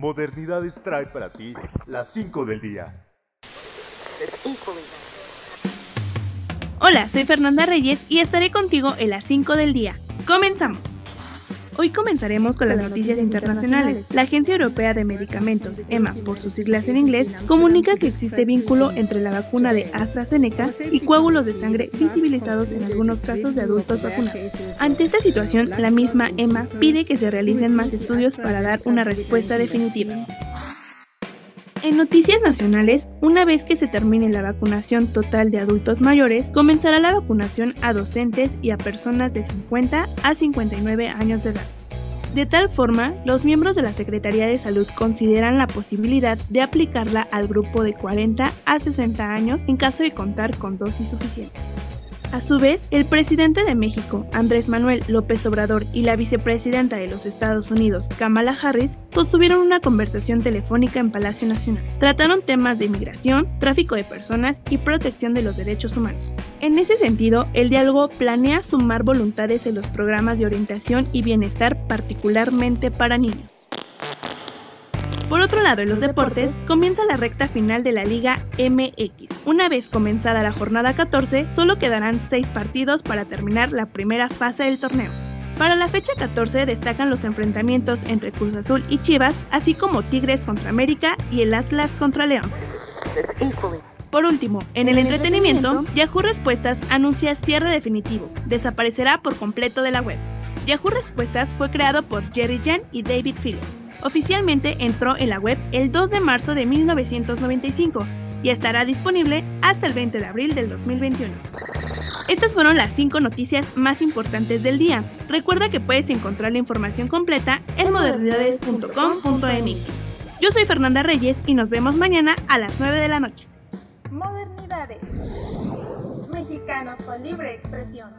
Modernidades trae para ti las 5 del día. Hola, soy Fernanda Reyes y estaré contigo en las 5 del día. Comenzamos. Hoy comenzaremos con las noticias internacionales. La Agencia Europea de Medicamentos, EMA por sus siglas en inglés, comunica que existe vínculo entre la vacuna de AstraZeneca y coágulos de sangre visibilizados en algunos casos de adultos vacunados. Ante esta situación, la misma EMA pide que se realicen más estudios para dar una respuesta definitiva. En noticias nacionales, una vez que se termine la vacunación total de adultos mayores, comenzará la vacunación a docentes y a personas de 50 a 59 años de edad. De tal forma, los miembros de la Secretaría de Salud consideran la posibilidad de aplicarla al grupo de 40 a 60 años en caso de contar con dosis suficientes. A su vez, el presidente de México, Andrés Manuel López Obrador, y la vicepresidenta de los Estados Unidos, Kamala Harris, sostuvieron una conversación telefónica en Palacio Nacional. Trataron temas de inmigración, tráfico de personas y protección de los derechos humanos. En ese sentido, el diálogo planea sumar voluntades en los programas de orientación y bienestar particularmente para niños. Por otro lado, en los deportes, comienza la recta final de la Liga MX. Una vez comenzada la jornada 14, solo quedarán 6 partidos para terminar la primera fase del torneo. Para la fecha 14 destacan los enfrentamientos entre Cruz Azul y Chivas, así como Tigres contra América y el Atlas contra León. Por último, en el entretenimiento, Yahoo Respuestas anuncia cierre definitivo. Desaparecerá por completo de la web. Yahoo Respuestas fue creado por Jerry Jan y David Phillips. Oficialmente entró en la web el 2 de marzo de 1995 y estará disponible hasta el 20 de abril del 2021. Estas fueron las 5 noticias más importantes del día. Recuerda que puedes encontrar la información completa en modernidades.com.mx. Yo soy Fernanda Reyes y nos vemos mañana a las 9 de la noche. Modernidades. Mexicanos con libre expresión.